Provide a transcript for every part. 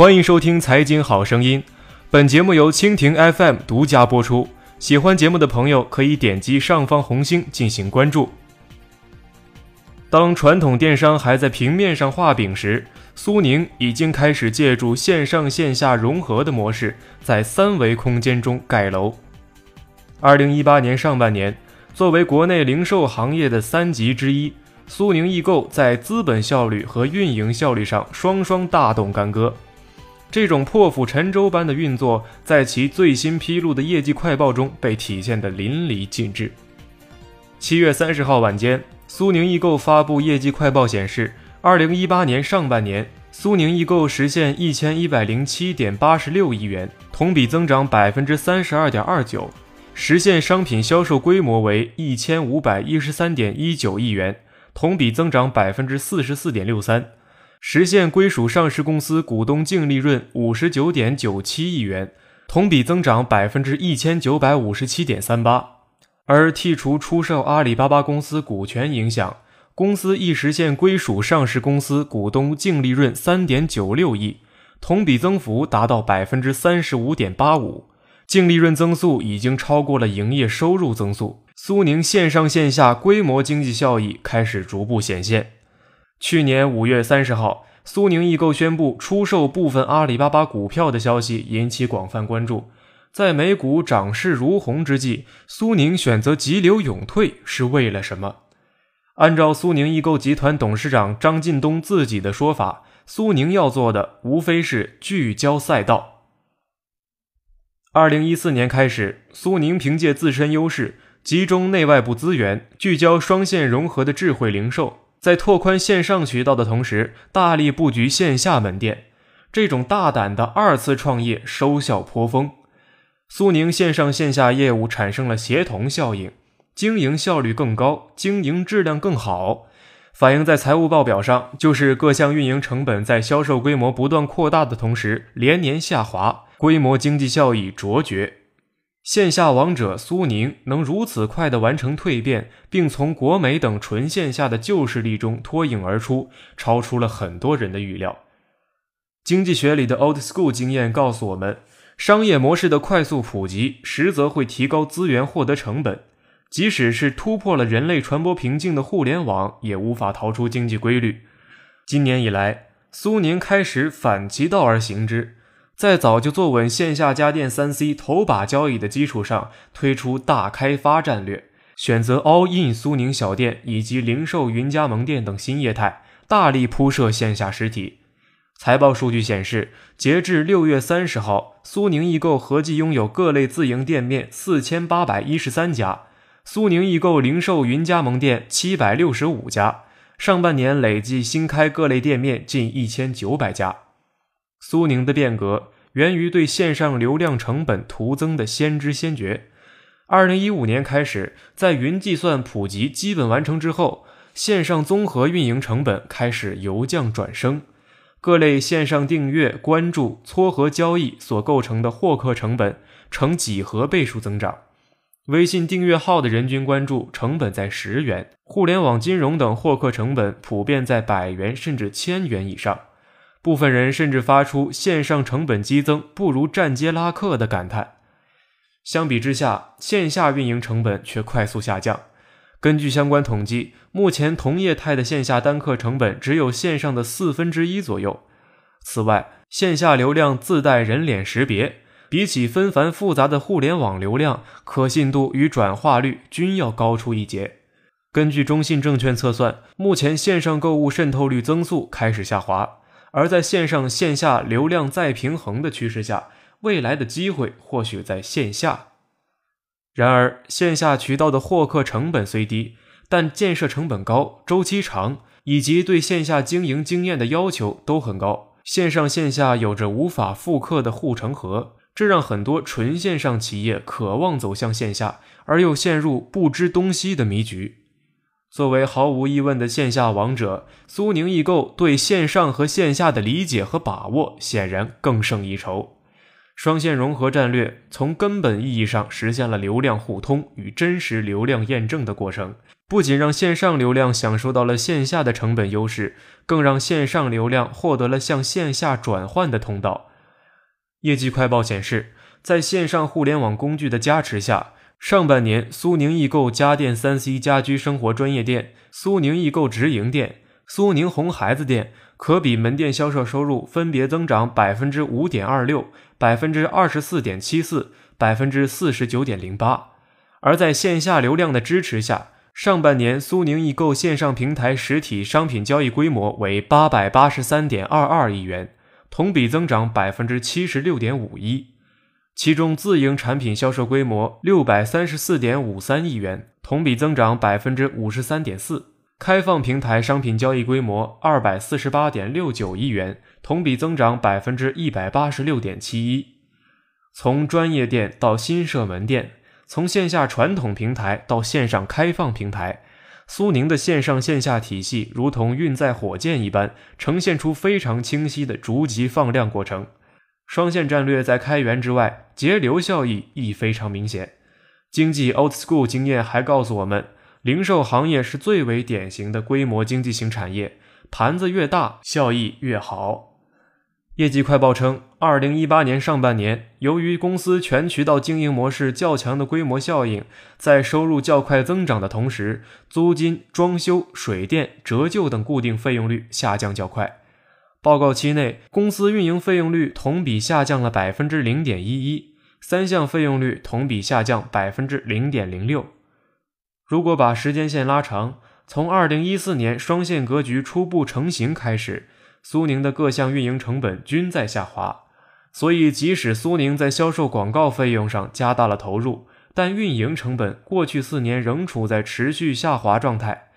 欢迎收听《财经好声音》，本节目由蜻蜓 FM 独家播出。喜欢节目的朋友可以点击上方红星进行关注。当传统电商还在平面上画饼时，苏宁已经开始借助线上线下融合的模式，在三维空间中盖楼。二零一八年上半年，作为国内零售行业的三极之一，苏宁易购在资本效率和运营效率上双双大动干戈。这种破釜沉舟般的运作，在其最新披露的业绩快报中被体现得淋漓尽致。七月三十号晚间，苏宁易购发布业绩快报显示，二零一八年上半年，苏宁易购实现一千一百零七点八十六亿元，同比增长百分之三十二点二九，实现商品销售规模为一千五百一十三点一九亿元，同比增长百分之四十四点六三。实现归属上市公司股东净利润五十九点九七亿元，同比增长百分之一千九百五十七点三八。而剔除出售阿里巴巴公司股权影响，公司亦实现归属上市公司股东净利润三点九六亿，同比增幅达到百分之三十五点八五，净利润增速已经超过了营业收入增速。苏宁线上线下规模经济效益开始逐步显现。去年五月三十号，苏宁易购宣布出售部分阿里巴巴股票的消息引起广泛关注。在美股涨势如虹之际，苏宁选择急流勇退是为了什么？按照苏宁易购集团董事长张近东自己的说法，苏宁要做的无非是聚焦赛道。二零一四年开始，苏宁凭借自身优势，集中内外部资源，聚焦双线融合的智慧零售。在拓宽线上渠道的同时，大力布局线下门店，这种大胆的二次创业收效颇丰。苏宁线上线下业务产生了协同效应，经营效率更高，经营质量更好。反映在财务报表上，就是各项运营成本在销售规模不断扩大的同时连年下滑，规模经济效益卓绝。线下王者苏宁能如此快地完成蜕变，并从国美等纯线下的旧势力中脱颖而出，超出了很多人的预料。经济学里的 old school 经验告诉我们，商业模式的快速普及，实则会提高资源获得成本。即使是突破了人类传播瓶颈的互联网，也无法逃出经济规律。今年以来，苏宁开始反其道而行之。在早就坐稳线下家电三 C 头把交椅的基础上，推出大开发战略，选择 all in 苏宁小店以及零售云加盟店等新业态，大力铺设线下实体。财报数据显示，截至六月三十号，苏宁易购合计拥有各类自营店面四千八百一十三家，苏宁易购零售云加盟店七百六十五家，上半年累计新开各类店面近一千九百家。苏宁的变革源于对线上流量成本徒增的先知先觉。二零一五年开始，在云计算普及基本完成之后，线上综合运营成本开始由降转升。各类线上订阅、关注、撮合交易所构成的获客成本呈几何倍数增长。微信订阅号的人均关注成本在十元，互联网金融等获客成本普遍在百元甚至千元以上。部分人甚至发出线上成本激增不如站街拉客的感叹。相比之下，线下运营成本却快速下降。根据相关统计，目前同业态的线下单客成本只有线上的四分之一左右。此外，线下流量自带人脸识别，比起纷繁复杂的互联网流量，可信度与转化率均要高出一截。根据中信证券测算，目前线上购物渗透率增速开始下滑。而在线上线下流量再平衡的趋势下，未来的机会或许在线下。然而，线下渠道的获客成本虽低，但建设成本高、周期长，以及对线下经营经验的要求都很高。线上线下有着无法复刻的护城河，这让很多纯线上企业渴望走向线下，而又陷入不知东西的迷局。作为毫无疑问的线下王者，苏宁易购对线上和线下的理解和把握显然更胜一筹。双线融合战略从根本意义上实现了流量互通与真实流量验证的过程，不仅让线上流量享受到了线下的成本优势，更让线上流量获得了向线下转换的通道。业绩快报显示，在线上互联网工具的加持下，上半年苏宁易购家电三 C 家居生活专业店、苏宁易购直营店、苏宁红孩子店可比门店销售收入分别增长百分之五点二六、百分之二十四点七四、百分之四十九点零八。而在线下流量的支持下，上半年，苏宁易购线上平台实体商品交易规模为八百八十三点二二亿元，同比增长百分之七十六点五一。其中，自营产品销售规模六百三十四点五三亿元，同比增长百分之五十三点四；开放平台商品交易规模二百四十八点六九亿元，同比增长百分之一百八十六点七一。从专业店到新设门店。从线下传统平台到线上开放平台，苏宁的线上线下体系如同运载火箭一般，呈现出非常清晰的逐级放量过程。双线战略在开源之外，节流效益亦非常明显。经济 Old School 经验还告诉我们，零售行业是最为典型的规模经济型产业，盘子越大，效益越好。业绩快报称，二零一八年上半年，由于公司全渠道经营模式较强的规模效应，在收入较快增长的同时，租金、装修、水电、折旧等固定费用率下降较快。报告期内，公司运营费用率同比下降了百分之零点一一，三项费用率同比下降百分之零点零六。如果把时间线拉长，从二零一四年双线格局初步成型开始。苏宁的各项运营成本均在下滑，所以即使苏宁在销售广告费用上加大了投入，但运营成本过去四年仍处在持续下滑状态。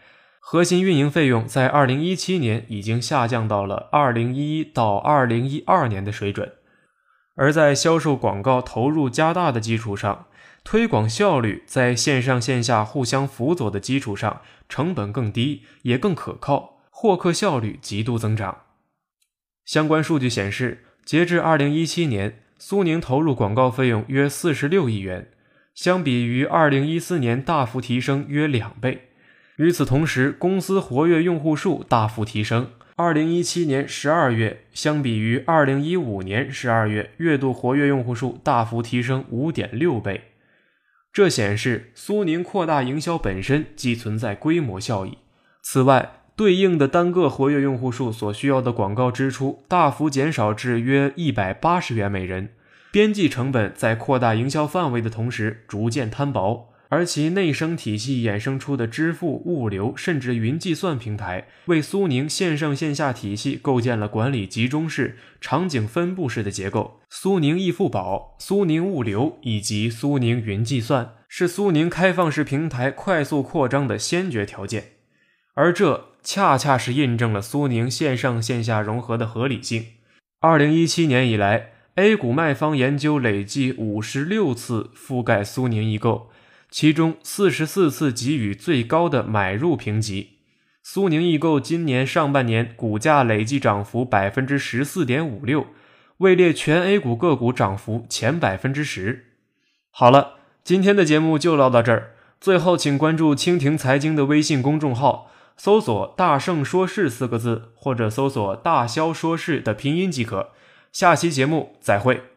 核心运营费用在二零一七年已经下降到了二零一一到二零一二年的水准，而在销售广告投入加大的基础上，推广效率在线上线下互相辅佐的基础上，成本更低，也更可靠，获客效率极度增长。相关数据显示，截至二零一七年，苏宁投入广告费用约四十六亿元，相比于二零一四年大幅提升约两倍。与此同时，公司活跃用户数大幅提升，二零一七年十二月相比于二零一五年十二月，月度活跃用户数大幅提升五点六倍。这显示苏宁扩大营销本身即存在规模效益。此外，对应的单个活跃用户数所需要的广告支出大幅减少至约一百八十元每人，边际成本在扩大营销范围的同时逐渐摊薄，而其内生体系衍生出的支付、物流甚至云计算平台，为苏宁线上线下体系构建了管理集中式、场景分布式的结构。苏宁易付宝、苏宁物流以及苏宁云计算是苏宁开放式平台快速扩张的先决条件，而这。恰恰是印证了苏宁线上线下融合的合理性。二零一七年以来，A 股卖方研究累计五十六次覆盖苏宁易购，其中四十四次给予最高的买入评级。苏宁易购今年上半年股价累计涨幅百分之十四点五六，位列全 A 股个股涨幅前百分之十。好了，今天的节目就唠到这儿。最后，请关注蜻蜓财经的微信公众号。搜索“大圣说事”四个字，或者搜索“大肖说事”的拼音即可。下期节目再会。